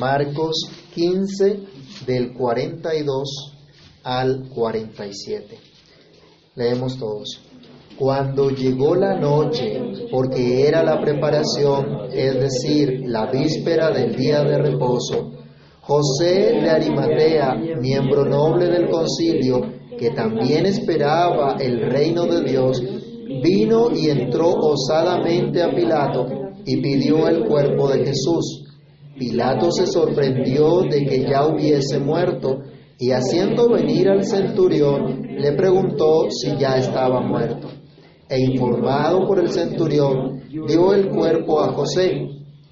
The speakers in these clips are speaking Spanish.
Marcos 15 del 42 al 47. Leemos todos. Cuando llegó la noche, porque era la preparación, es decir, la víspera del día de reposo, José de Arimatea, miembro noble del concilio, que también esperaba el reino de Dios, vino y entró osadamente a Pilato y pidió el cuerpo de Jesús. Pilato se sorprendió de que ya hubiese muerto y haciendo venir al centurión le preguntó si ya estaba muerto. E informado por el centurión, dio el cuerpo a José,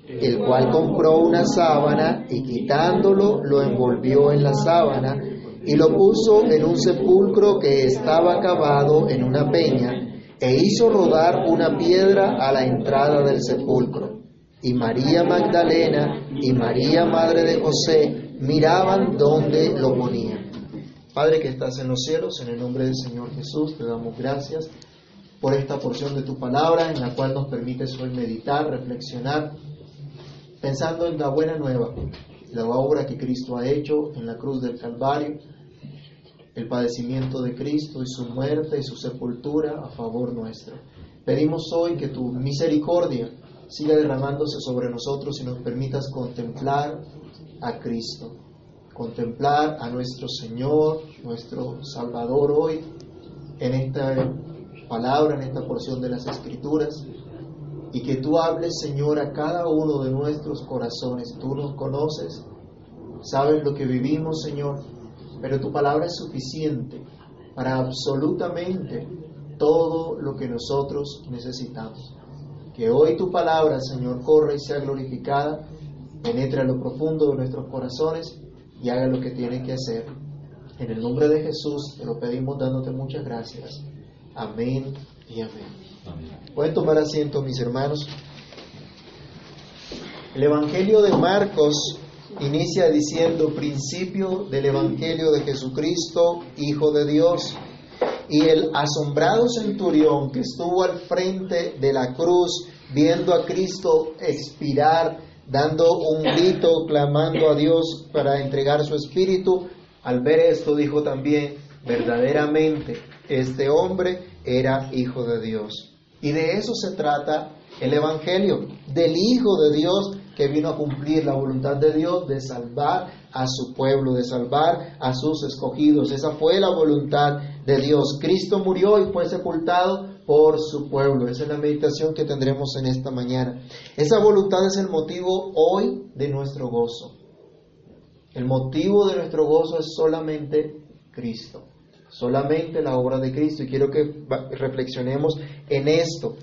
el cual compró una sábana y quitándolo lo envolvió en la sábana y lo puso en un sepulcro que estaba cavado en una peña e hizo rodar una piedra a la entrada del sepulcro. Y María Magdalena y María Madre de José miraban dónde lo ponían. Padre que estás en los cielos, en el nombre del Señor Jesús, te damos gracias por esta porción de tu palabra en la cual nos permites hoy meditar, reflexionar, pensando en la buena nueva, la obra que Cristo ha hecho en la cruz del Calvario, el padecimiento de Cristo y su muerte y su sepultura a favor nuestro. Pedimos hoy que tu misericordia siga derramándose sobre nosotros y nos permitas contemplar a Cristo, contemplar a nuestro Señor, nuestro Salvador hoy en esta palabra, en esta porción de las Escrituras, y que tú hables, Señor, a cada uno de nuestros corazones. Tú nos conoces, sabes lo que vivimos, Señor, pero tu palabra es suficiente para absolutamente todo lo que nosotros necesitamos. Que hoy tu palabra, Señor, corra y sea glorificada, penetre a lo profundo de nuestros corazones y haga lo que tiene que hacer. En el nombre de Jesús te lo pedimos dándote muchas gracias. Amén y amén. Pueden tomar asiento, mis hermanos. El Evangelio de Marcos inicia diciendo principio del Evangelio de Jesucristo, Hijo de Dios. Y el asombrado centurión que estuvo al frente de la cruz, viendo a Cristo expirar, dando un grito, clamando a Dios para entregar su espíritu, al ver esto dijo también, verdaderamente, este hombre era hijo de Dios. Y de eso se trata el Evangelio, del Hijo de Dios que vino a cumplir la voluntad de Dios de salvar a su pueblo, de salvar a sus escogidos. Esa fue la voluntad de Dios. Cristo murió y fue sepultado por su pueblo. Esa es la meditación que tendremos en esta mañana. Esa voluntad es el motivo hoy de nuestro gozo. El motivo de nuestro gozo es solamente Cristo solamente la obra de Cristo. Y quiero que reflexionemos en esto.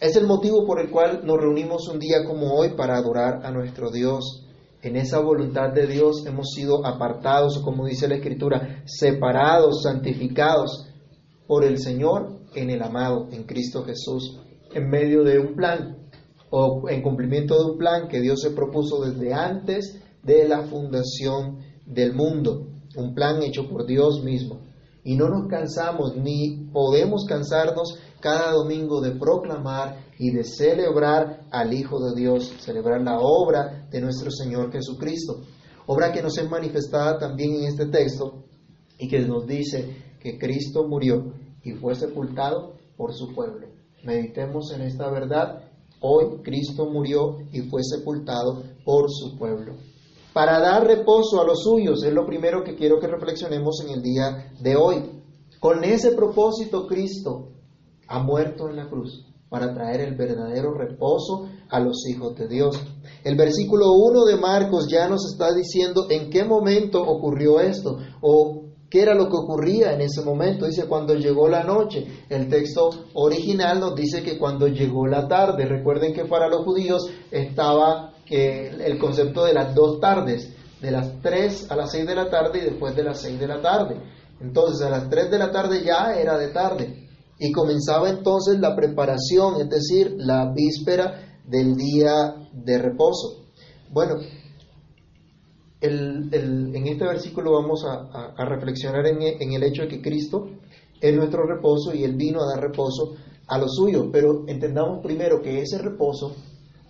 Es el motivo por el cual nos reunimos un día como hoy para adorar a nuestro Dios. En esa voluntad de Dios hemos sido apartados, como dice la Escritura, separados, santificados por el Señor en el amado, en Cristo Jesús, en medio de un plan o en cumplimiento de un plan que Dios se propuso desde antes de la fundación del mundo un plan hecho por Dios mismo. Y no nos cansamos ni podemos cansarnos cada domingo de proclamar y de celebrar al Hijo de Dios, celebrar la obra de nuestro Señor Jesucristo. Obra que nos es manifestada también en este texto y que nos dice que Cristo murió y fue sepultado por su pueblo. Meditemos en esta verdad. Hoy Cristo murió y fue sepultado por su pueblo para dar reposo a los suyos. Es lo primero que quiero que reflexionemos en el día de hoy. Con ese propósito Cristo ha muerto en la cruz para traer el verdadero reposo a los hijos de Dios. El versículo 1 de Marcos ya nos está diciendo en qué momento ocurrió esto o qué era lo que ocurría en ese momento. Dice cuando llegó la noche. El texto original nos dice que cuando llegó la tarde. Recuerden que para los judíos estaba que el concepto de las dos tardes, de las 3 a las 6 de la tarde y después de las 6 de la tarde. Entonces a las 3 de la tarde ya era de tarde y comenzaba entonces la preparación, es decir, la víspera del día de reposo. Bueno, en este versículo vamos a, reflexionar en, en, el hecho de que Cristo es nuestro reposo y Él vino a dar reposo a los suyos, pero entendamos primero que ese reposo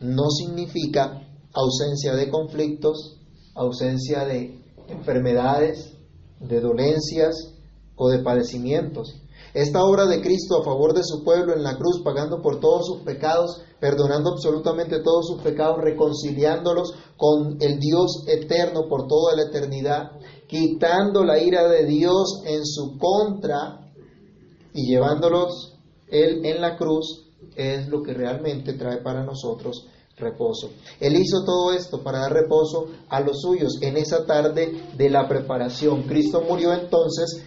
no significa ausencia de conflictos, ausencia de enfermedades, de dolencias o de padecimientos. Esta obra de Cristo a favor de su pueblo en la cruz, pagando por todos sus pecados, perdonando absolutamente todos sus pecados, reconciliándolos con el Dios eterno por toda la eternidad, quitando la ira de Dios en su contra y llevándolos Él en la cruz, es lo que realmente trae para nosotros reposo. Él hizo todo esto para dar reposo a los suyos en esa tarde de la preparación. Cristo murió entonces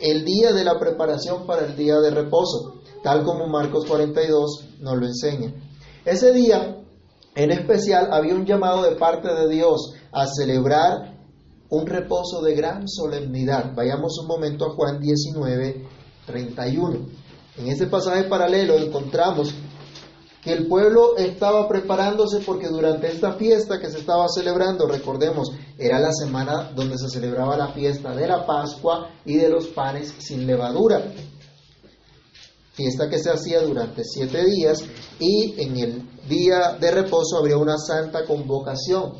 el día de la preparación para el día de reposo, tal como Marcos 42 nos lo enseña. Ese día, en especial, había un llamado de parte de Dios a celebrar un reposo de gran solemnidad. Vayamos un momento a Juan 19, 31. En ese pasaje paralelo encontramos que el pueblo estaba preparándose porque durante esta fiesta que se estaba celebrando, recordemos, era la semana donde se celebraba la fiesta de la Pascua y de los panes sin levadura. Fiesta que se hacía durante siete días y en el día de reposo habría una santa convocación,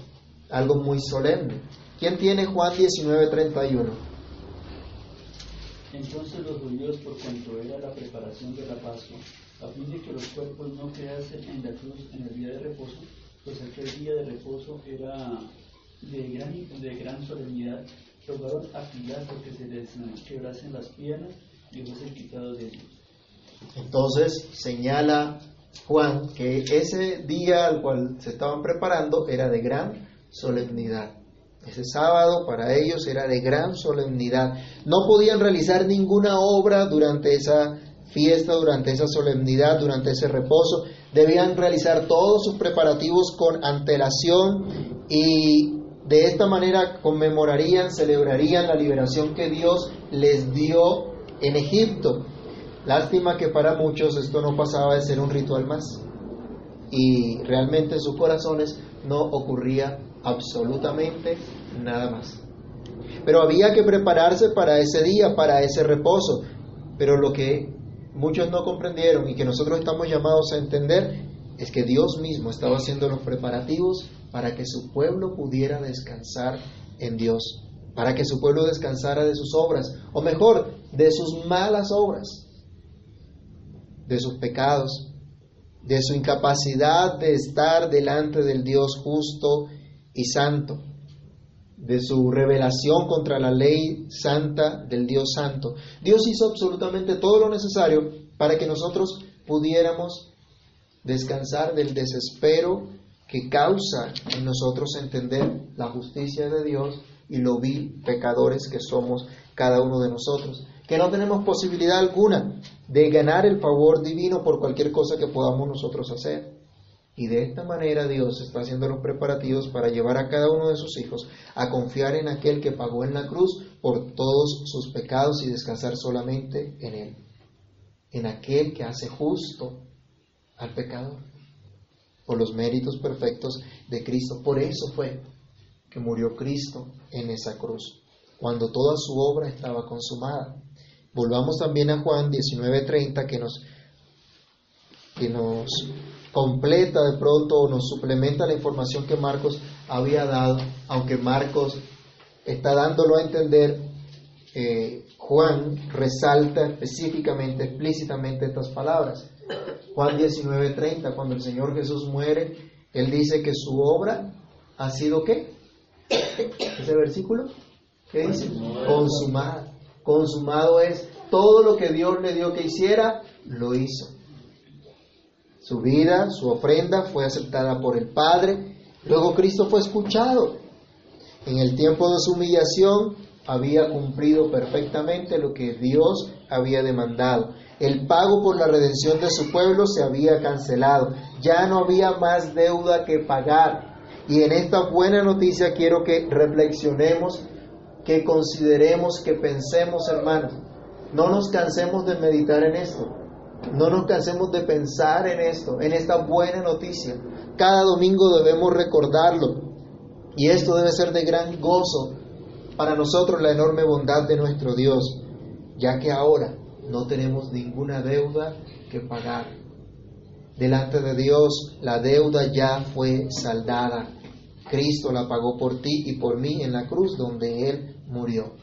algo muy solemne. ¿Quién tiene Juan 19:31? Entonces los judíos, por cuanto era la preparación de la Pascua, a fin de que los cuerpos no quedasen en la cruz en el día de reposo, pues aquel día de reposo era de gran, de gran solemnidad, rogaron a Pilato que se les quebrasen las piernas y fuesen quitados de ellos. Entonces señala Juan que ese día al cual se estaban preparando era de gran solemnidad. Ese sábado para ellos era de gran solemnidad. No podían realizar ninguna obra durante esa fiesta, durante esa solemnidad, durante ese reposo. Debían realizar todos sus preparativos con antelación y de esta manera conmemorarían, celebrarían la liberación que Dios les dio en Egipto. Lástima que para muchos esto no pasaba de ser un ritual más y realmente en sus corazones no ocurría absolutamente nada más. Pero había que prepararse para ese día, para ese reposo. Pero lo que muchos no comprendieron y que nosotros estamos llamados a entender es que Dios mismo estaba haciendo los preparativos para que su pueblo pudiera descansar en Dios, para que su pueblo descansara de sus obras, o mejor, de sus malas obras, de sus pecados, de su incapacidad de estar delante del Dios justo y santo, de su revelación contra la ley santa del Dios santo. Dios hizo absolutamente todo lo necesario para que nosotros pudiéramos descansar del desespero que causa en nosotros entender la justicia de Dios y lo vil pecadores que somos cada uno de nosotros, que no tenemos posibilidad alguna de ganar el favor divino por cualquier cosa que podamos nosotros hacer. Y de esta manera Dios está haciendo los preparativos para llevar a cada uno de sus hijos a confiar en aquel que pagó en la cruz por todos sus pecados y descansar solamente en Él, en aquel que hace justo al pecador, por los méritos perfectos de Cristo. Por eso fue que murió Cristo en esa cruz, cuando toda su obra estaba consumada. Volvamos también a Juan 19:30 que nos, que nos completa de pronto o nos suplementa la información que Marcos había dado, aunque Marcos está dándolo a entender, eh, Juan resalta específicamente, explícitamente estas palabras. Juan 19:30, cuando el Señor Jesús muere, Él dice que su obra ha sido qué? Ese versículo, ¿qué dice? Consumada. Consumado es todo lo que Dios le dio que hiciera, lo hizo. Su vida, su ofrenda fue aceptada por el Padre. Luego Cristo fue escuchado. En el tiempo de su humillación había cumplido perfectamente lo que Dios había demandado. El pago por la redención de su pueblo se había cancelado. Ya no había más deuda que pagar. Y en esta buena noticia quiero que reflexionemos, que consideremos, que pensemos, hermanos. No nos cansemos de meditar en esto. No nos cansemos de pensar en esto, en esta buena noticia. Cada domingo debemos recordarlo. Y esto debe ser de gran gozo para nosotros la enorme bondad de nuestro Dios, ya que ahora no tenemos ninguna deuda que pagar. delante de Dios, la deuda ya fue saldada. Cristo la pagó por ti y por mí en la cruz donde Él murió.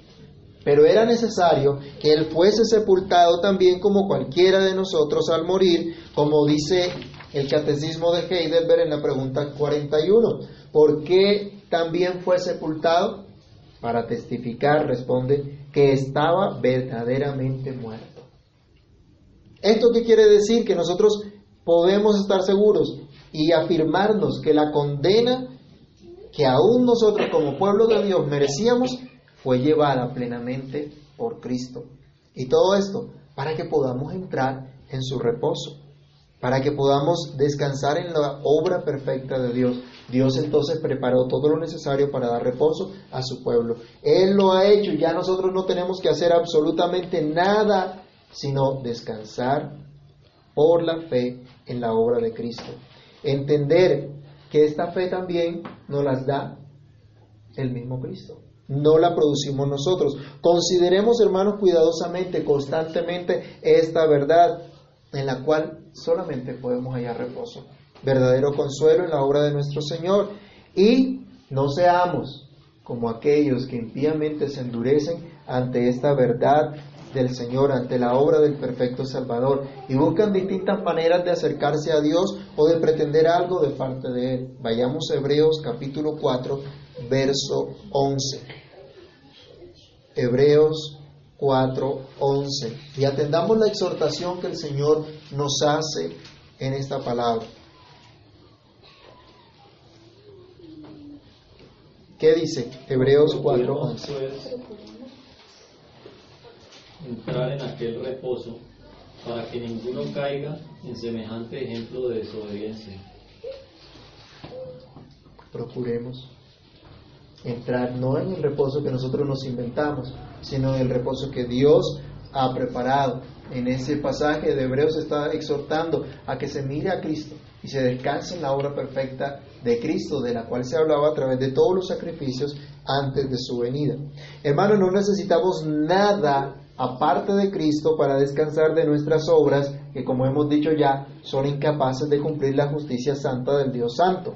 Pero era necesario que Él fuese sepultado también como cualquiera de nosotros al morir, como dice el catecismo de Heidelberg en la pregunta 41. ¿Por qué también fue sepultado? Para testificar, responde, que estaba verdaderamente muerto. ¿Esto qué quiere decir? Que nosotros podemos estar seguros y afirmarnos que la condena que aún nosotros como pueblo de Dios merecíamos fue llevada plenamente por Cristo. Y todo esto para que podamos entrar en su reposo, para que podamos descansar en la obra perfecta de Dios. Dios entonces preparó todo lo necesario para dar reposo a su pueblo. Él lo ha hecho y ya nosotros no tenemos que hacer absolutamente nada, sino descansar por la fe en la obra de Cristo. Entender que esta fe también nos las da el mismo Cristo. No la producimos nosotros. Consideremos, hermanos, cuidadosamente, constantemente esta verdad en la cual solamente podemos hallar reposo. Verdadero consuelo en la obra de nuestro Señor. Y no seamos como aquellos que impíamente se endurecen ante esta verdad del Señor, ante la obra del perfecto Salvador, y buscan distintas maneras de acercarse a Dios o de pretender algo de parte de Él. Vayamos a Hebreos capítulo 4, verso 11. Hebreos 4, 11. Y atendamos la exhortación que el Señor nos hace en esta palabra. ¿Qué dice? Hebreos 4, 11 entrar en aquel reposo para que ninguno caiga en semejante ejemplo de desobediencia. Procuremos entrar no en el reposo que nosotros nos inventamos, sino en el reposo que Dios ha preparado. En ese pasaje de Hebreos está exhortando a que se mire a Cristo y se descanse en la obra perfecta de Cristo, de la cual se hablaba a través de todos los sacrificios antes de su venida. Hermanos, no necesitamos nada aparte de Cristo para descansar de nuestras obras que, como hemos dicho ya, son incapaces de cumplir la justicia santa del Dios Santo.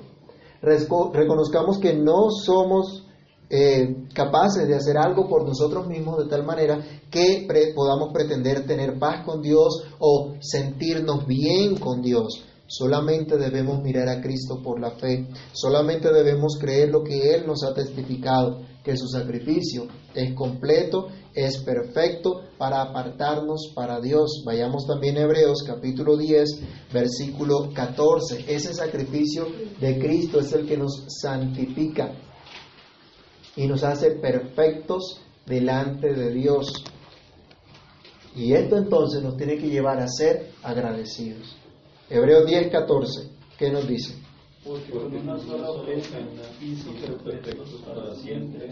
Reconozcamos que no somos eh, capaces de hacer algo por nosotros mismos de tal manera que podamos pretender tener paz con Dios o sentirnos bien con Dios. Solamente debemos mirar a Cristo por la fe, solamente debemos creer lo que Él nos ha testificado, que su sacrificio es completo, es perfecto para apartarnos para Dios. Vayamos también a Hebreos capítulo 10, versículo 14. Ese sacrificio de Cristo es el que nos santifica y nos hace perfectos delante de Dios. Y esto entonces nos tiene que llevar a ser agradecidos. Hebreos 10, 14, ¿qué nos dice? Porque con una sola ofrenda hizo perfectos para siempre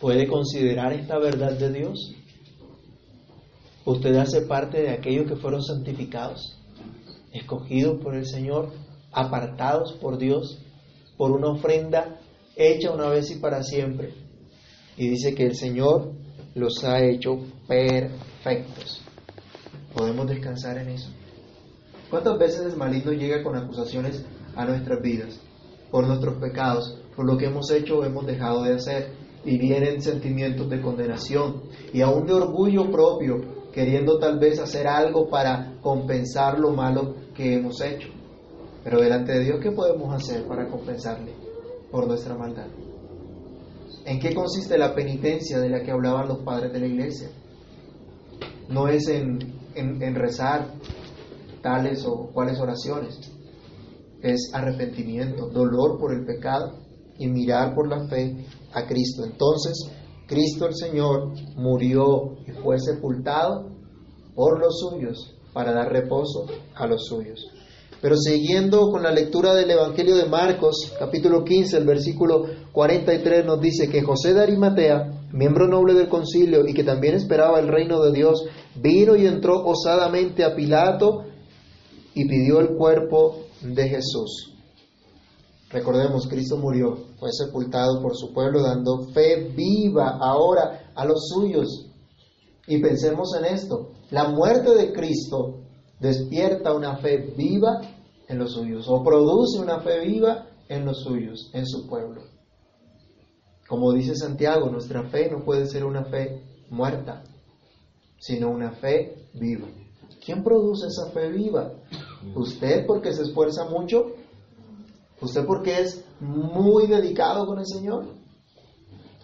¿Puede considerar esta verdad de Dios? Usted hace parte de aquellos que fueron santificados, escogidos por el Señor, apartados por Dios, por una ofrenda hecha una vez y para siempre. Y dice que el Señor los ha hecho perfectos. Podemos descansar en eso. ¿Cuántas veces el maligno llega con acusaciones a nuestras vidas por nuestros pecados, por lo que hemos hecho o hemos dejado de hacer? Y vienen sentimientos de condenación y aún de orgullo propio, queriendo tal vez hacer algo para compensar lo malo que hemos hecho. Pero delante de Dios, ¿qué podemos hacer para compensarle por nuestra maldad? ¿En qué consiste la penitencia de la que hablaban los padres de la iglesia? No es en, en, en rezar, tales o cuáles oraciones. Es arrepentimiento, dolor por el pecado y mirar por la fe a Cristo. Entonces, Cristo el Señor murió y fue sepultado por los suyos para dar reposo a los suyos. Pero siguiendo con la lectura del Evangelio de Marcos, capítulo 15, el versículo 43 nos dice que José de Arimatea, miembro noble del concilio y que también esperaba el reino de Dios, vino y entró osadamente a Pilato y pidió el cuerpo de Jesús. Recordemos, Cristo murió, fue sepultado por su pueblo, dando fe viva ahora a los suyos. Y pensemos en esto, la muerte de Cristo despierta una fe viva en los suyos o produce una fe viva en los suyos, en su pueblo. Como dice Santiago, nuestra fe no puede ser una fe muerta, sino una fe viva. ¿Quién produce esa fe viva? ¿Usted porque se esfuerza mucho? ¿Usted porque es muy dedicado con el Señor?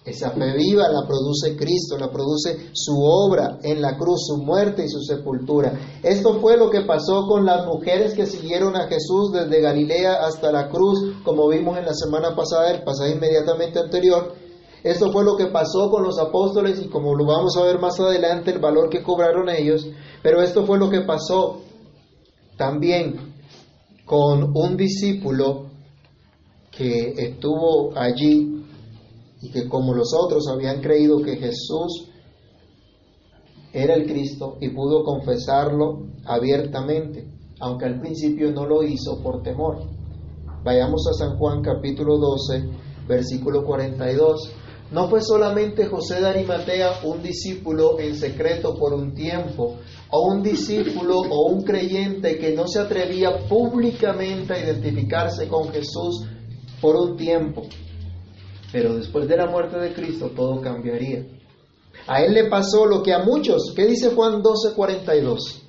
Esa fe viva la produce Cristo, la produce su obra en la cruz, su muerte y su sepultura. Esto fue lo que pasó con las mujeres que siguieron a Jesús desde Galilea hasta la cruz, como vimos en la semana pasada, el pasaje inmediatamente anterior. Esto fue lo que pasó con los apóstoles y como lo vamos a ver más adelante, el valor que cobraron ellos. Pero esto fue lo que pasó también con un discípulo que estuvo allí y que como los otros habían creído que Jesús era el Cristo y pudo confesarlo abiertamente, aunque al principio no lo hizo por temor. Vayamos a San Juan capítulo 12, versículo 42. No fue solamente José de Arimatea un discípulo en secreto por un tiempo, o un discípulo o un creyente que no se atrevía públicamente a identificarse con Jesús por un tiempo, pero después de la muerte de Cristo todo cambiaría. A él le pasó lo que a muchos, ¿qué dice Juan 12:42?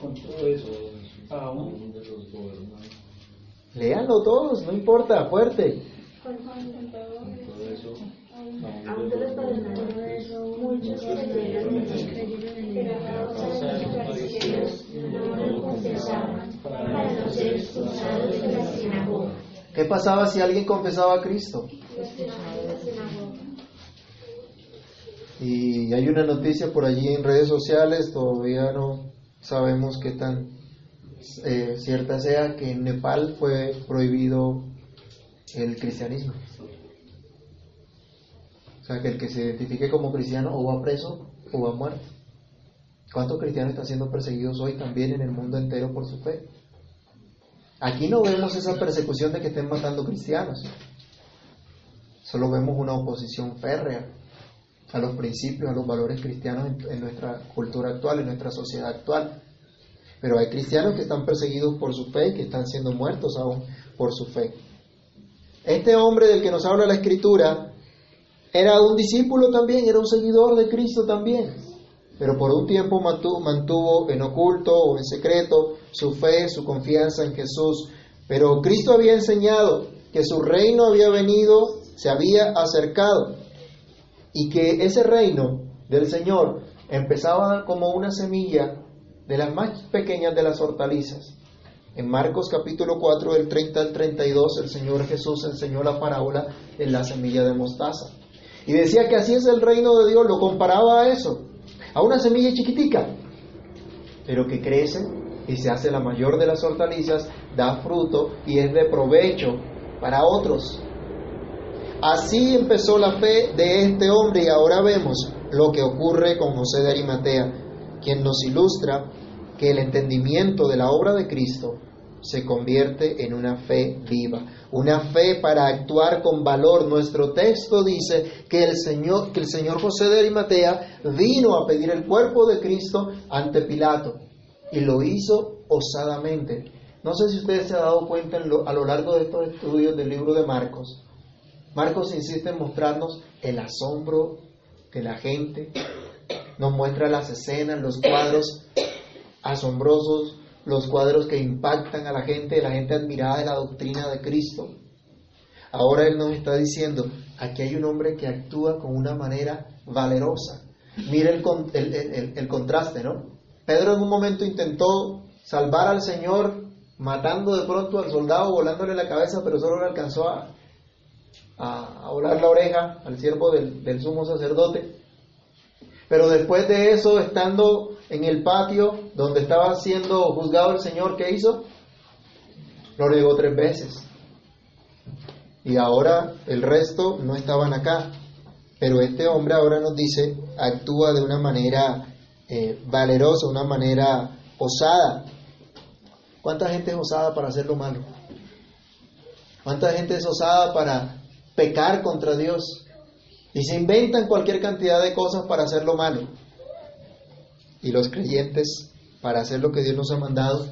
Con todo eso, aún Léanlo todos, no importa, fuerte. ¿Qué pasaba si alguien confesaba a Cristo? Y hay una noticia por allí en redes sociales, todavía no sabemos qué tan eh, cierta sea, que en Nepal fue prohibido el cristianismo. O sea, que el que se identifique como cristiano o va preso o va muerto. ¿Cuántos cristianos están siendo perseguidos hoy también en el mundo entero por su fe? Aquí no vemos esa persecución de que estén matando cristianos. Solo vemos una oposición férrea a los principios, a los valores cristianos en, nuestra cultura actual, en nuestra sociedad actual. Pero hay cristianos que están perseguidos por su fe y que están siendo muertos aún por su fe. Este hombre del que nos habla la escritura era un discípulo también, era un seguidor de Cristo también pero por un tiempo mantuvo, en oculto o en secreto su fe, su confianza en Jesús. Pero Cristo había enseñado que su reino había venido, se había acercado y que ese reino del Señor empezaba como una semilla de las más pequeñas de las hortalizas. En Marcos capítulo 4 del 30 al 32 el Señor Jesús enseñó la parábola en la semilla de mostaza. Y decía que así es el reino de Dios, lo comparaba a eso a una semilla chiquitica, pero que crece y se hace la mayor de las hortalizas, da fruto y es de provecho para otros. Así empezó la fe de este hombre y ahora vemos lo que ocurre con José de Arimatea, quien nos ilustra que el entendimiento de la obra de Cristo se convierte en una fe viva, una fe para actuar con valor. Nuestro texto dice que el Señor, que el Señor José de Arimatea vino a pedir el cuerpo de Cristo ante Pilato y lo hizo osadamente. No sé si ustedes se han dado cuenta a lo largo de estos estudios del libro de Marcos. Marcos insiste en mostrarnos el asombro de la gente, nos muestra las escenas, los cuadros asombrosos los cuadros que impactan a la gente, la gente admirada de la doctrina de Cristo. Ahora Él nos está diciendo, aquí hay un hombre que actúa con una manera valerosa. Mire el, el, contraste, ¿no? Pedro en un momento intentó salvar al Señor matando de pronto al soldado, volándole la cabeza, pero solo le alcanzó a, a, volar la oreja al siervo del, del sumo sacerdote. Pero después de eso, estando en el patio donde estaba siendo juzgado el Señor, ¿qué hizo? Lo negó tres veces. Y ahora el resto no estaban acá. Pero este hombre ahora nos dice, actúa de una manera eh, valerosa, una manera osada. ¿Cuánta gente es osada para hacer lo malo? ¿Cuánta gente es osada para pecar contra Dios? Y se inventan cualquier cantidad de cosas para hacer lo malo. Y los creyentes para hacer lo que Dios nos ha mandado,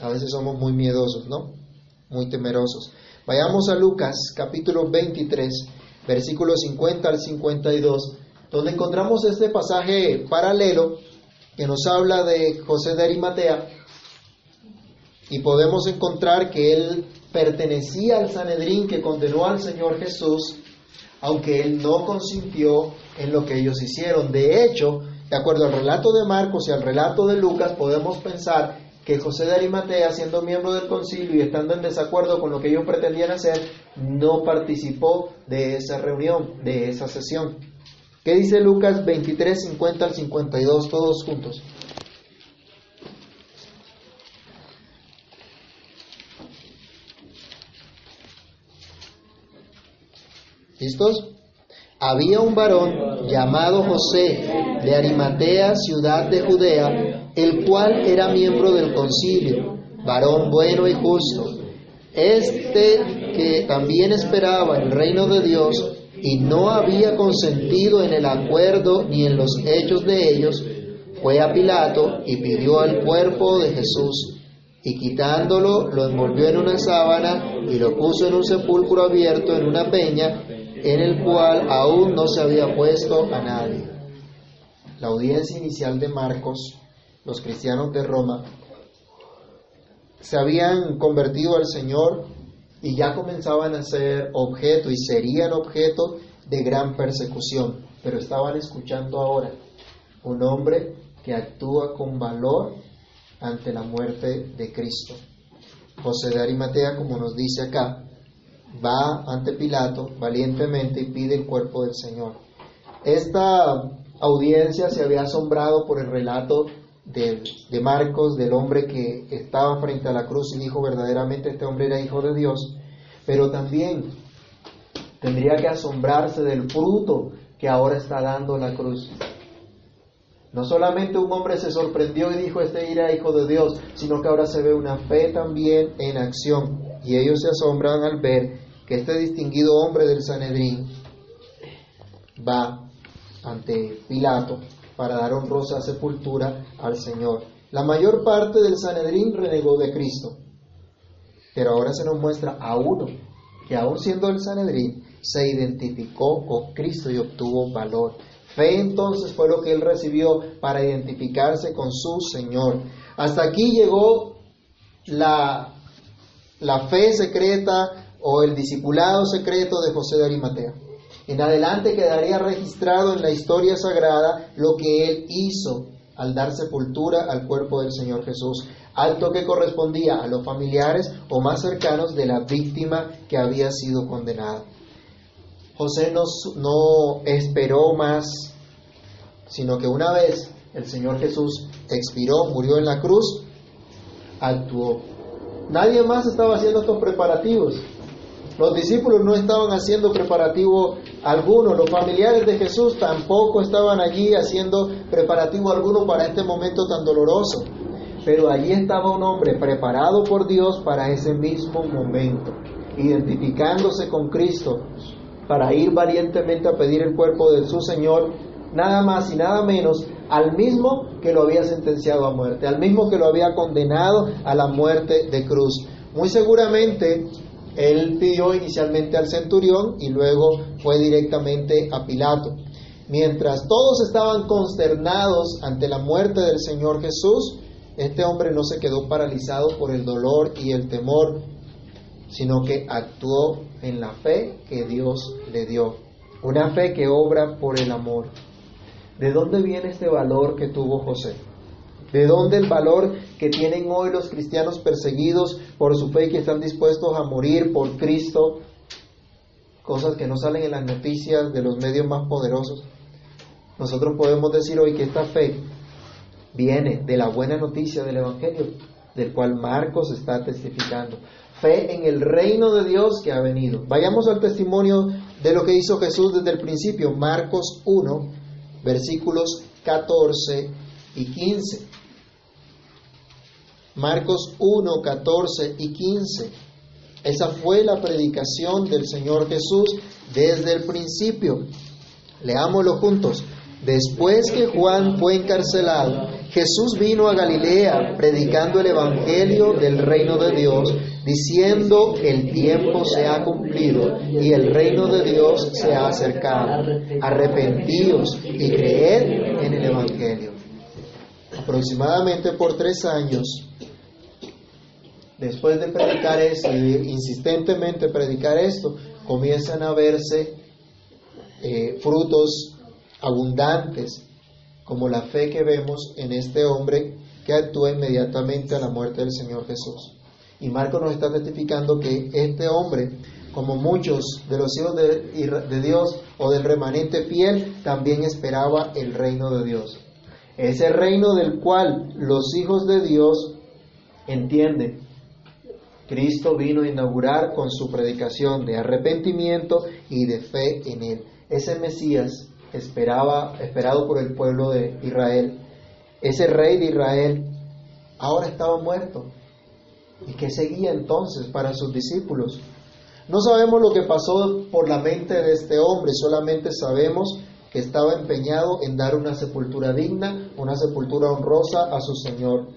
a veces somos muy miedosos, ¿no? Muy temerosos. Vayamos a Lucas capítulo 23, versículos 50 al 52, donde encontramos este pasaje paralelo que nos habla de José de Arimatea y podemos encontrar que él pertenecía al Sanedrín que condenó al Señor Jesús, aunque él no consintió en lo que ellos hicieron. De hecho, de acuerdo al relato de Marcos y al relato de Lucas, podemos pensar que José de Arimatea, siendo miembro del concilio y estando en desacuerdo con lo que ellos pretendían hacer, no participó de esa reunión, de esa sesión. ¿Qué dice Lucas 23, 50 al 52, todos juntos? ¿Listos? Había un varón llamado José de Arimatea, ciudad de Judea, el cual era miembro del concilio, varón bueno y justo. Este que también esperaba el reino de Dios y no había consentido en el acuerdo ni en los hechos de ellos, fue a Pilato y pidió el cuerpo de Jesús. Y quitándolo, lo envolvió en una sábana y lo puso en un sepulcro abierto en una peña en el cual aún no se había puesto a nadie. La audiencia inicial de Marcos, los cristianos de Roma, se habían convertido al Señor y ya comenzaban a ser objeto y serían objeto de gran persecución, pero estaban escuchando ahora un hombre que actúa con valor ante la muerte de Cristo. José de Arimatea, como nos dice acá, va ante Pilato valientemente y pide el cuerpo del Señor. Esta audiencia se había asombrado por el relato de, de, Marcos, del hombre que estaba frente a la cruz y dijo verdaderamente este hombre era hijo de Dios, pero también tendría que asombrarse del fruto que ahora está dando la cruz. No solamente un hombre se sorprendió y dijo este era hijo de Dios, sino que ahora se ve una fe también en acción. Y ellos se asombran al ver que este distinguido hombre del Sanedrín va ante Pilato para dar honrosa sepultura al Señor. La mayor parte del Sanedrín renegó de Cristo, pero ahora se nos muestra a uno que aún siendo el Sanedrín se identificó con Cristo y obtuvo valor. Fe entonces fue lo que él recibió para identificarse con su Señor. Hasta aquí llegó la, la fe secreta o el discipulado secreto de José de Arimatea. En adelante quedaría registrado en la historia sagrada lo que él hizo al dar sepultura al cuerpo del Señor Jesús, acto que correspondía a los familiares o más cercanos de la víctima que había sido condenada. José no, esperó más, sino que una vez el Señor Jesús expiró, murió en la cruz, actuó. Nadie más estaba haciendo estos preparativos. Los discípulos no estaban haciendo preparativo alguno, los familiares de Jesús tampoco estaban allí haciendo preparativo alguno para este momento tan doloroso. Pero allí estaba un hombre preparado por Dios para ese mismo momento, identificándose con Cristo para ir valientemente a pedir el cuerpo de su Señor, nada más y nada menos al mismo que lo había sentenciado a muerte, al mismo que lo había condenado a la muerte de cruz. Muy seguramente él pidió inicialmente al centurión y luego fue directamente a Pilato. Mientras todos estaban consternados ante la muerte del Señor Jesús, este hombre no se quedó paralizado por el dolor y el temor, sino que actuó en la fe que Dios le dio. Una fe que obra por el amor. ¿De dónde viene este valor que tuvo José? ¿De dónde el valor que tienen hoy los cristianos perseguidos por su fe y que están dispuestos a morir por Cristo? Cosas que no salen en las noticias de los medios más poderosos. Nosotros podemos decir hoy que esta fe viene de la buena noticia del Evangelio, del cual Marcos está testificando. Fe en el reino de Dios que ha venido. Vayamos al testimonio de lo que hizo Jesús desde el principio, Marcos 1, versículos 14 y 15. Marcos 1, 14 y 15. Esa fue la predicación del Señor Jesús desde el principio. Leámoslo juntos. Después que Juan fue encarcelado, Jesús vino a Galilea predicando el Evangelio del reino de Dios, diciendo, el tiempo se ha cumplido y el reino de Dios se ha acercado. Arrepentíos y creed en el Evangelio. Aproximadamente por tres años, después de predicar esto, insistentemente predicar esto, comienzan a verse eh, frutos abundantes, como la fe que vemos en este hombre que actúa inmediatamente a la muerte del Señor Jesús. Y Marco nos está testificando que este hombre, como muchos de los hijos de, de Dios o del remanente fiel, también esperaba el reino de Dios. Ese reino del cual los hijos de Dios entienden. Cristo vino a inaugurar con su predicación de arrepentimiento y de fe en Él. Ese Mesías esperaba, esperado por el pueblo de Israel, ese rey de Israel, ahora estaba muerto. ¿Y qué seguía entonces para sus discípulos? No sabemos lo que pasó por la mente de este hombre, solamente sabemos que estaba empeñado en dar una sepultura digna, una sepultura honrosa a su Señor.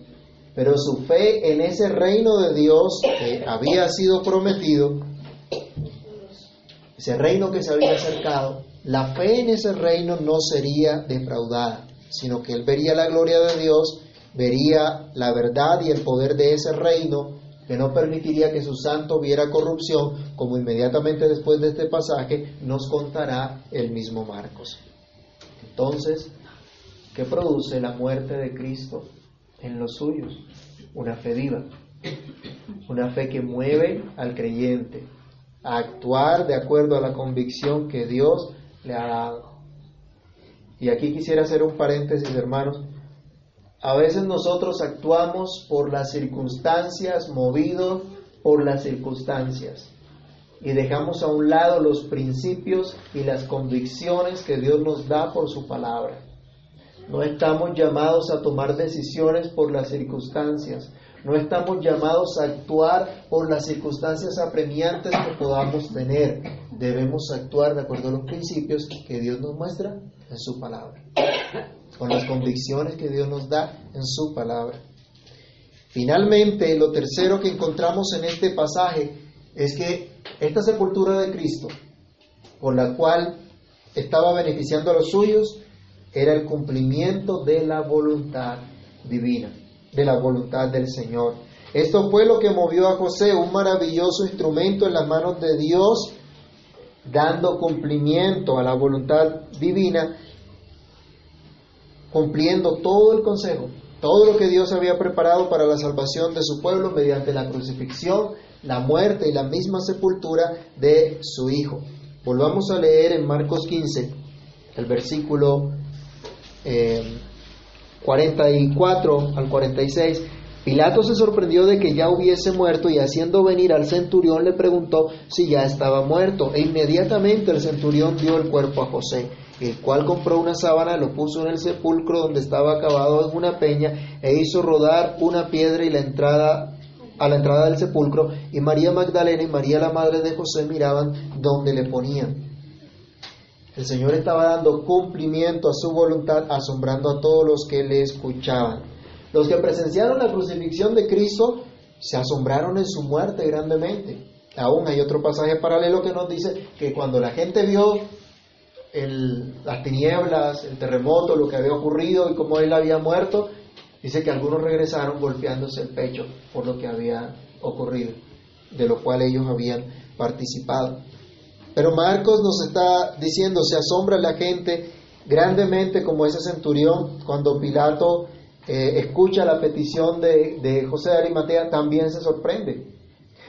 Pero su fe en ese reino de Dios que había sido prometido, ese reino que se había acercado, la fe en ese reino no sería defraudada, sino que él vería la gloria de Dios, vería la verdad y el poder de ese reino, que no permitiría que su santo viera corrupción, como inmediatamente después de este pasaje nos contará el mismo Marcos. Entonces, ¿qué produce la muerte de Cristo en los suyos? Una fe viva, una fe que mueve al creyente a actuar de acuerdo a la convicción que Dios le ha dado. Y aquí quisiera hacer un paréntesis, hermanos. A veces nosotros actuamos por las circunstancias, movidos por las circunstancias, y dejamos a un lado los principios y las convicciones que Dios nos da por su palabra. No estamos llamados a tomar decisiones por las circunstancias, no estamos llamados a actuar por las circunstancias apremiantes que podamos tener. Debemos actuar de acuerdo a los principios que Dios nos muestra en su palabra, con las convicciones que Dios nos da en su palabra. Finalmente, lo tercero que encontramos en este pasaje es que esta sepultura de Cristo, por la cual estaba beneficiando a los suyos, era el cumplimiento de la voluntad divina de la voluntad del Señor. Esto fue lo que movió a José, un maravilloso instrumento en las manos de Dios, dando cumplimiento a la voluntad divina, cumpliendo todo el consejo, todo lo que Dios había preparado para la salvación de su pueblo mediante la crucifixión, la muerte y la misma sepultura de su Hijo. Volvamos a leer en Marcos 15, el versículo eh, 44 al 46, Pilato se sorprendió de que ya hubiese muerto y haciendo venir al centurión le preguntó si ya estaba muerto e inmediatamente el centurión dio el cuerpo a José, el cual compró una sábana, lo puso en el sepulcro donde estaba acabado en una peña e hizo rodar una piedra y la entrada a la entrada del sepulcro y María Magdalena y María la madre de José miraban donde le ponían. El Señor estaba dando cumplimiento a su voluntad, asombrando a todos los que le escuchaban. Los que presenciaron la crucifixión de Cristo se asombraron en su muerte grandemente. Aún hay otro pasaje paralelo que nos dice que cuando la gente vio las tinieblas, el terremoto, lo que había ocurrido y cómo él había muerto, dice que algunos regresaron golpeándose el pecho por lo que había ocurrido, de lo cual ellos habían participado. Pero Marcos nos está diciendo, se asombra la gente grandemente como ese centurión cuando Pilato eh, escucha la petición de, de José de Arimatea, también se sorprende.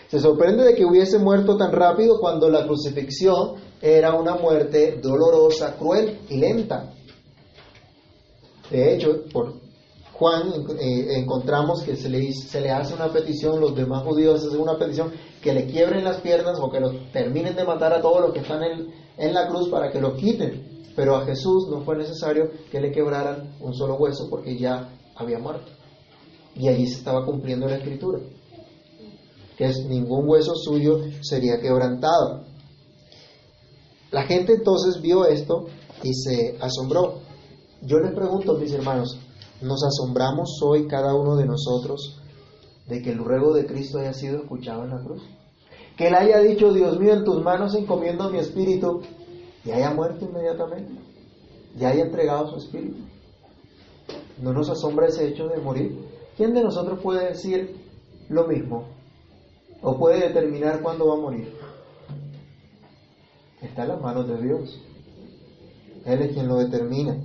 Se sorprende de que hubiese muerto tan rápido cuando la crucifixión era una muerte dolorosa, cruel y lenta. De hecho, por Juan eh, encontramos que se le, hace una petición, los demás judíos hacen una petición que le quiebren las piernas o que terminen de matar a todos los que están en, en la cruz para que lo quiten. Pero a Jesús no fue necesario que le quebraran un solo hueso porque ya había muerto. Y allí se estaba cumpliendo la escritura, que es ningún hueso suyo sería quebrantado. La gente entonces vio esto y se asombró. Yo les pregunto, mis hermanos, nos asombramos hoy cada uno de nosotros de que el ruego de Cristo haya sido escuchado en la cruz. Que Él haya dicho, Dios mío, en tus manos encomiendo mi espíritu y haya muerto inmediatamente. Y haya entregado su espíritu. ¿No nos asombra ese hecho de morir? ¿Quién de nosotros puede decir lo mismo? ¿O puede determinar cuándo va a morir? Está en las manos de Dios. Él es quien lo determina.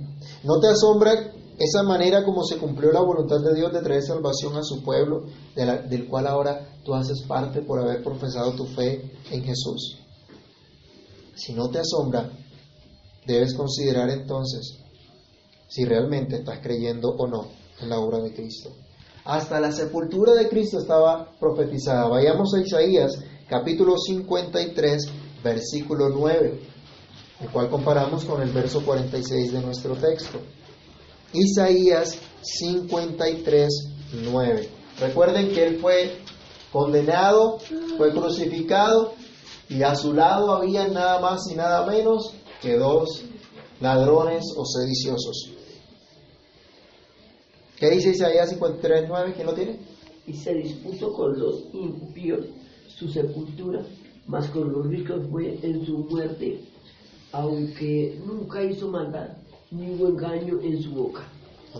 ¿No te asombra esa manera como se cumplió la voluntad de Dios de traer salvación a su pueblo, del cual ahora tú haces parte por haber profesado tu fe en Jesús? Si no te asombra, debes considerar entonces si realmente estás creyendo o no en la obra de Cristo. Hasta la sepultura de Cristo estaba profetizada. Vayamos a Isaías capítulo 53, versículo 9, el cual comparamos con el verso 46 de nuestro texto. Isaías 53, 9. Recuerden que él fue condenado, fue crucificado y a su lado había nada más y nada menos que dos ladrones o sediciosos. ¿Qué dice Isaías 53, 9? ¿Quién lo tiene? Y se dispuso con los impíos su sepultura, mas con los ricos fue en su muerte, aunque nunca hizo maldad ni hubo engaño en su boca.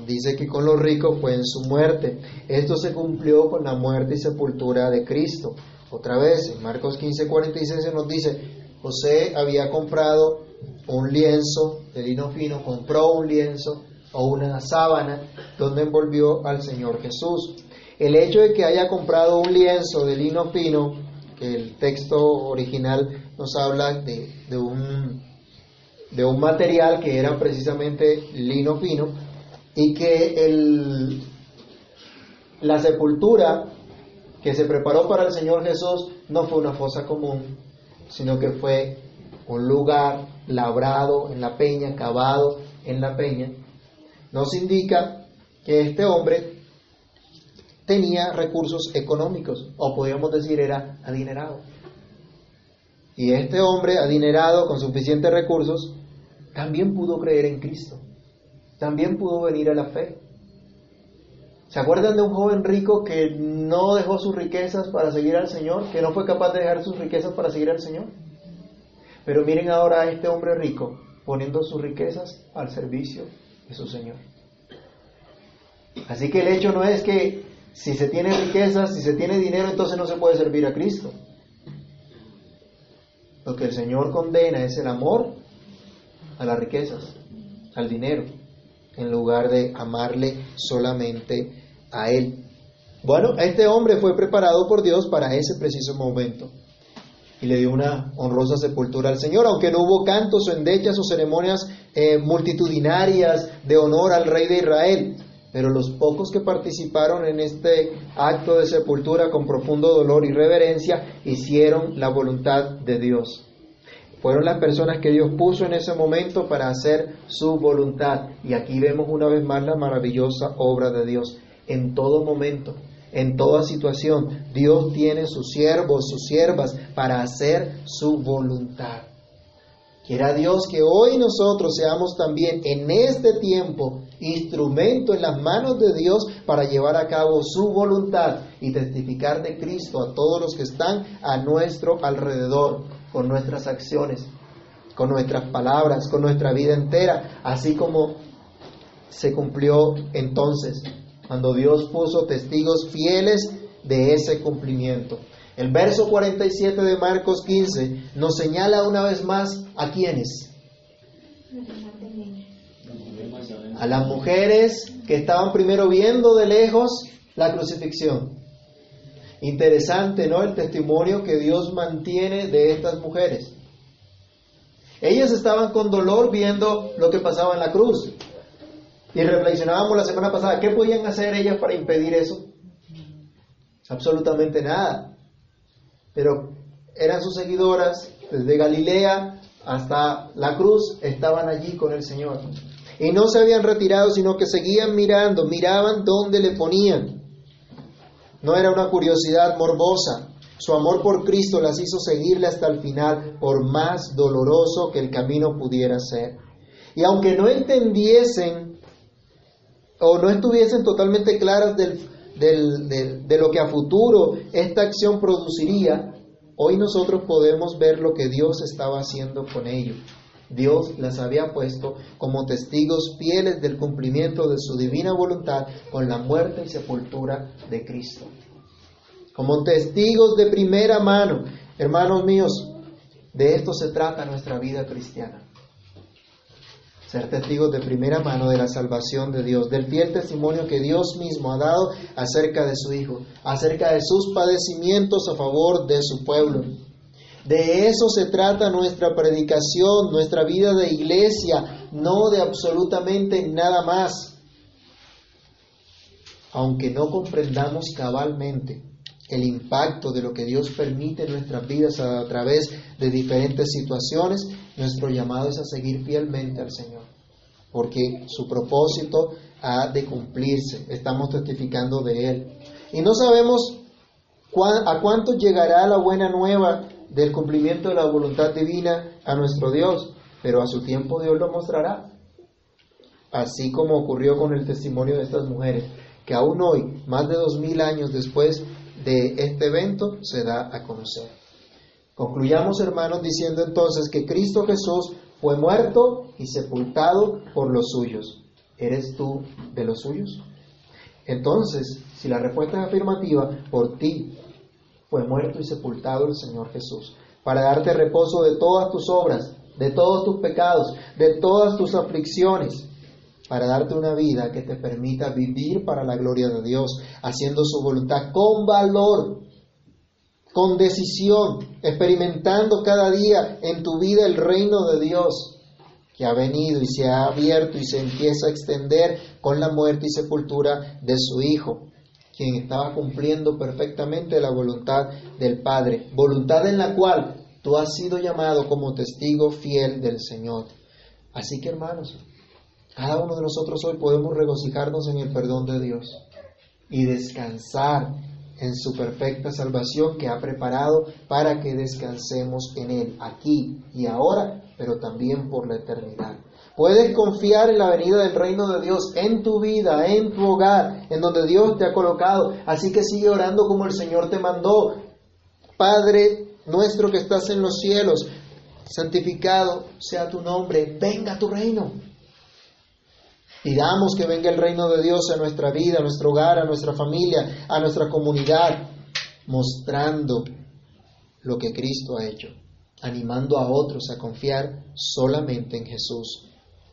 Dice que con los ricos fue en su muerte. Esto se cumplió con la muerte y sepultura de Cristo. Otra vez, en Marcos 15, 46 se nos dice, José había comprado un lienzo de lino fino, compró un lienzo o una sábana donde envolvió al Señor Jesús. El hecho de que haya comprado un lienzo de lino fino, el texto original nos habla de, un material que era precisamente lino fino y que la sepultura que se preparó para el Señor Jesús no fue una fosa común, sino que fue un lugar labrado en la peña, cavado en la peña, nos indica que este hombre tenía recursos económicos, o podríamos decir era adinerado. Y este hombre adinerado con suficientes recursos también pudo creer en Cristo, también pudo venir a la fe. ¿Se acuerdan de un joven rico que no dejó sus riquezas para seguir al Señor, que no fue capaz de dejar sus riquezas para seguir al Señor? Pero miren ahora a este hombre rico poniendo sus riquezas al servicio de su Señor. Así que el hecho no es que si se tiene riquezas, si se tiene dinero, entonces no se puede servir a Cristo. Lo que el Señor condena es el amor a las riquezas, al dinero, en lugar de amarle solamente a Él. Bueno, este hombre fue preparado por Dios para ese preciso momento y le dio una honrosa sepultura al Señor, aunque no hubo cantos o endechas o ceremonias eh, multitudinarias de honor al rey de Israel. Pero los pocos que participaron en este acto de sepultura con profundo dolor y reverencia hicieron la voluntad de Dios. Fueron las personas que Dios puso en ese momento para hacer su voluntad. Y aquí vemos una vez más la maravillosa obra de Dios. En todo momento, en toda situación, Dios tiene sus siervos, sus siervas para hacer su voluntad. Quiera Dios que hoy nosotros seamos también en este tiempo instrumento en las manos de Dios para llevar a cabo su voluntad y testificar de Cristo a todos los que están a nuestro alrededor con nuestras acciones, con nuestras palabras, con nuestra vida entera, así como se cumplió entonces, cuando Dios puso testigos fieles de ese cumplimiento. El verso 47 de Marcos 15 nos señala una vez más a quiénes. A las mujeres que estaban primero viendo de lejos la crucifixión. Interesante, ¿no? El testimonio que Dios mantiene de estas mujeres. Ellas estaban con dolor viendo lo que pasaba en la cruz. Y reflexionábamos la semana pasada, ¿qué podían hacer ellas para impedir eso? Absolutamente nada. Pero eran sus seguidoras, desde Galilea hasta la cruz, estaban allí con el Señor. Y no se habían retirado, sino que seguían mirando, miraban dónde le ponían. No era una curiosidad morbosa. Su amor por Cristo las hizo seguirle hasta el final, por más doloroso que el camino pudiera ser. Y aunque no entendiesen o no estuviesen totalmente claras de lo que a futuro esta acción produciría, hoy nosotros podemos ver lo que Dios estaba haciendo con ellos. Dios las había puesto como testigos fieles del cumplimiento de su divina voluntad con la muerte y sepultura de Cristo. Como testigos de primera mano, hermanos míos, de esto se trata nuestra vida cristiana. Ser testigos de primera mano de la salvación de Dios, del fiel testimonio que Dios mismo ha dado acerca de su Hijo, acerca de sus padecimientos a favor de su pueblo, de eso se trata nuestra predicación, nuestra vida de iglesia, no de absolutamente nada más. Aunque no comprendamos cabalmente el impacto de lo que Dios permite en nuestras vidas a través de diferentes situaciones, nuestro llamado es a seguir fielmente al Señor, porque su propósito ha de cumplirse, estamos testificando de Él. Y no sabemos a cuánto llegará la buena nueva del cumplimiento de la voluntad divina a nuestro Dios, pero a su tiempo Dios lo mostrará. Así como ocurrió con el testimonio de estas mujeres, que aún hoy, más de dos mil años después de este evento, se da a conocer. Concluyamos, hermanos, diciendo entonces que Cristo Jesús fue muerto y sepultado por los suyos. ¿Eres tú de los suyos? Entonces, si la respuesta es afirmativa, por ti fue muerto y sepultado el Señor Jesús, para darte reposo de todas tus obras, de todos tus pecados, de todas tus aflicciones, para darte una vida que te permita vivir para la gloria de Dios, haciendo su voluntad con valor, con decisión, experimentando cada día en tu vida el reino de Dios que ha venido y se ha abierto y se empieza a extender con la muerte y sepultura de su Hijo quien estaba cumpliendo perfectamente la voluntad del Padre, voluntad en la cual tú has sido llamado como testigo fiel del Señor. Así que hermanos, cada uno de nosotros hoy podemos regocijarnos en el perdón de Dios y descansar en su perfecta salvación que ha preparado para que descansemos en Él, aquí y ahora, pero también por la eternidad. Puedes confiar en la venida del reino de Dios en tu vida, en tu hogar, en donde Dios te ha colocado. Así que sigue orando como el Señor te mandó. Padre nuestro que estás en los cielos, santificado sea tu nombre, venga tu reino. Pidamos que venga el reino de Dios a nuestra vida, a nuestro hogar, a nuestra familia, a nuestra comunidad, mostrando lo que Cristo ha hecho, animando a otros a confiar solamente en Jesús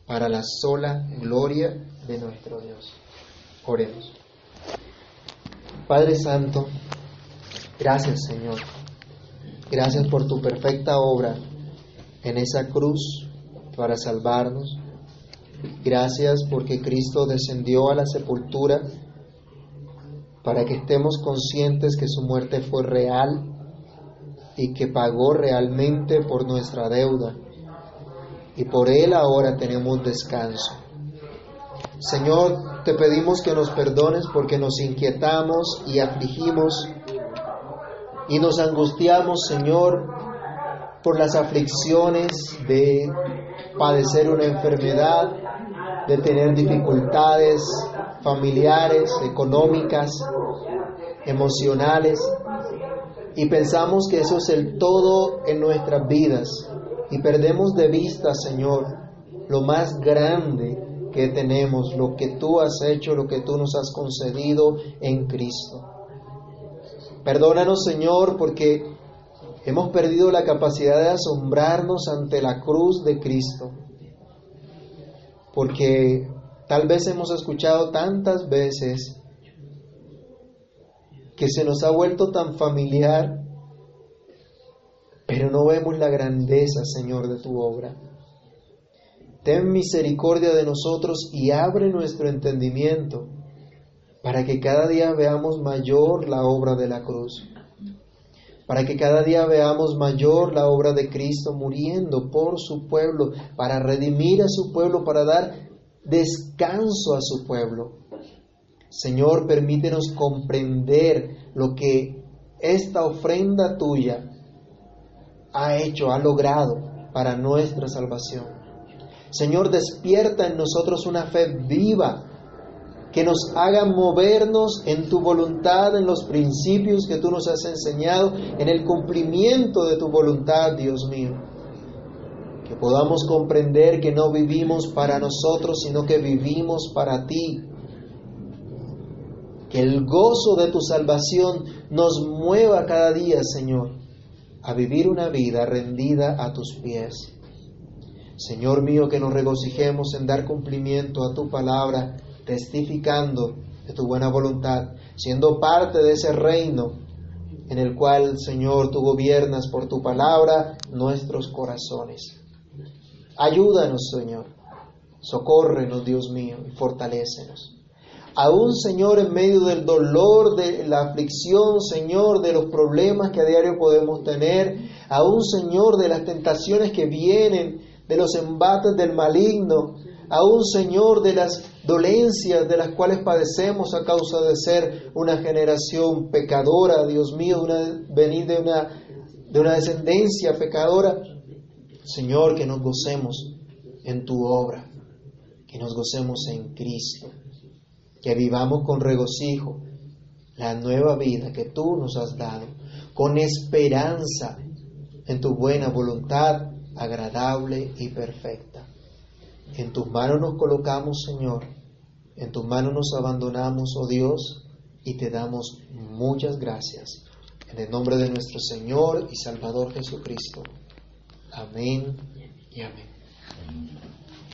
para la sola gloria de nuestro Dios. Oremos. Padre Santo, gracias Señor. Gracias por tu perfecta obra en esa cruz para salvarnos. Gracias porque Cristo descendió a la sepultura para que estemos conscientes que su muerte fue real y que pagó realmente por nuestra deuda y por Él ahora tenemos descanso. Señor, te pedimos que nos perdones porque nos inquietamos y afligimos y nos angustiamos, Señor, por las aflicciones de padecer una enfermedad, de tener dificultades familiares, económicas, emocionales, y pensamos que eso es el todo en nuestras vidas y perdemos de vista, Señor, lo más grande que tenemos, lo que tú has hecho, lo que tú nos has concedido en Cristo. Perdónanos, Señor, porque hemos perdido la capacidad de asombrarnos ante la cruz de Cristo, porque tal vez hemos escuchado tantas veces que se nos ha vuelto tan familiar pero no vemos la grandeza, Señor, de tu obra. Ten misericordia de nosotros y abre nuestro entendimiento para que cada día veamos mayor la obra de la cruz, para que cada día veamos mayor la obra de Cristo muriendo por su pueblo, para redimir a su pueblo, para dar descanso a su pueblo. Señor, permítenos comprender lo que esta ofrenda tuya ha hecho, ha logrado para nuestra salvación. Señor, despierta en nosotros una fe viva que nos hagan movernos en tu voluntad, en los principios que tú nos has enseñado, en el cumplimiento de tu voluntad, Dios mío. Que podamos comprender que no vivimos para nosotros, sino que vivimos para ti. Que el gozo de tu salvación nos mueva cada día, Señor, a vivir una vida rendida a tus pies. Señor mío, que nos regocijemos en dar cumplimiento a tu palabra, testificando de tu buena voluntad, siendo parte de ese reino en el cual, Señor, tú gobiernas por tu palabra nuestros corazones. Ayúdanos, Señor. Socórrenos, Dios mío, y fortalécenos. Aún, Señor, en medio del dolor, de la aflicción, Señor, de los problemas que a diario podemos tener, aún, Señor, de las tentaciones que vienen, de los embates del maligno, aún, Señor, de las dolencias de las cuales padecemos a causa de ser una generación pecadora, Dios mío, una, venir de una, de una descendencia pecadora. Señor, que nos gocemos en tu obra, que nos gocemos en Cristo, que vivamos con regocijo la nueva vida que tú nos has dado, con esperanza en tu buena voluntad agradable y perfecta. En tus manos nos colocamos, Señor, en tus manos nos abandonamos, oh Dios, y te damos muchas gracias. En el nombre de nuestro Señor y Salvador Jesucristo. Amén y amén.